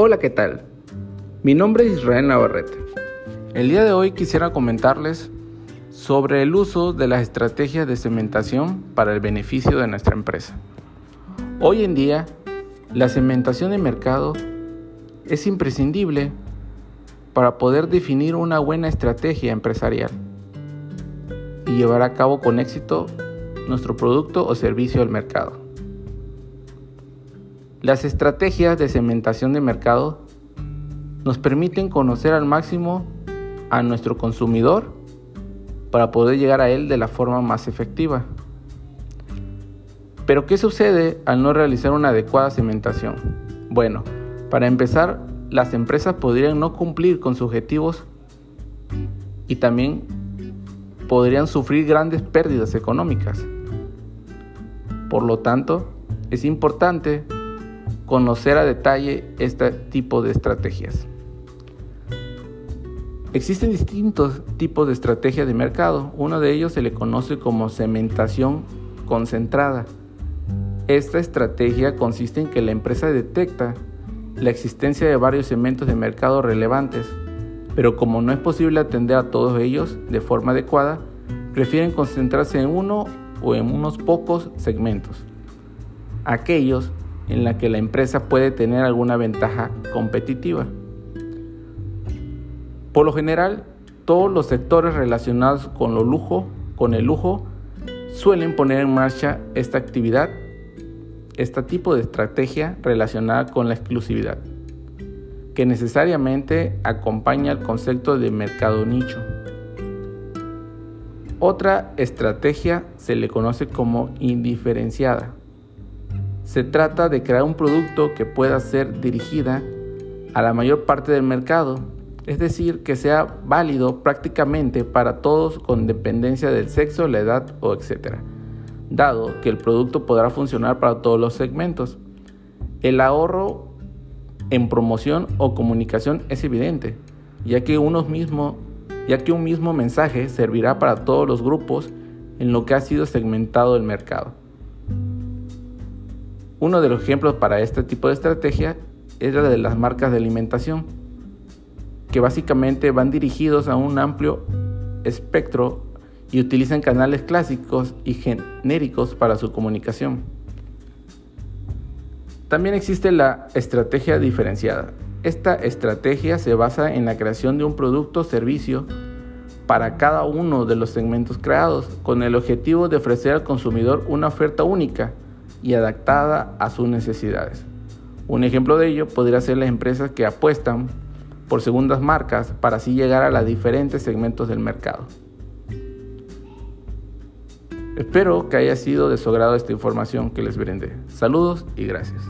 Hola, ¿qué tal? Mi nombre es Israel Navarrete. El día de hoy quisiera comentarles sobre el uso de las estrategias de cementación para el beneficio de nuestra empresa. Hoy en día, la cementación de mercado es imprescindible para poder definir una buena estrategia empresarial y llevar a cabo con éxito nuestro producto o servicio al mercado. Las estrategias de cementación de mercado nos permiten conocer al máximo a nuestro consumidor para poder llegar a él de la forma más efectiva. Pero ¿qué sucede al no realizar una adecuada cementación? Bueno, para empezar, las empresas podrían no cumplir con sus objetivos y también podrían sufrir grandes pérdidas económicas. Por lo tanto, es importante conocer a detalle este tipo de estrategias. Existen distintos tipos de estrategias de mercado. Uno de ellos se le conoce como cementación concentrada. Esta estrategia consiste en que la empresa detecta la existencia de varios segmentos de mercado relevantes, pero como no es posible atender a todos ellos de forma adecuada, prefieren concentrarse en uno o en unos pocos segmentos. Aquellos en la que la empresa puede tener alguna ventaja competitiva. Por lo general, todos los sectores relacionados con lo lujo, con el lujo, suelen poner en marcha esta actividad, este tipo de estrategia relacionada con la exclusividad, que necesariamente acompaña el concepto de mercado nicho. Otra estrategia se le conoce como indiferenciada se trata de crear un producto que pueda ser dirigida a la mayor parte del mercado, es decir, que sea válido prácticamente para todos con dependencia del sexo, la edad o etc. Dado que el producto podrá funcionar para todos los segmentos. El ahorro en promoción o comunicación es evidente, ya que, ya que un mismo mensaje servirá para todos los grupos en lo que ha sido segmentado el mercado. Uno de los ejemplos para este tipo de estrategia es la de las marcas de alimentación, que básicamente van dirigidos a un amplio espectro y utilizan canales clásicos y genéricos para su comunicación. También existe la estrategia diferenciada. Esta estrategia se basa en la creación de un producto o servicio para cada uno de los segmentos creados, con el objetivo de ofrecer al consumidor una oferta única y adaptada a sus necesidades. Un ejemplo de ello podría ser las empresas que apuestan por segundas marcas para así llegar a los diferentes segmentos del mercado. Espero que haya sido de su agrado esta información que les brindé. Saludos y gracias.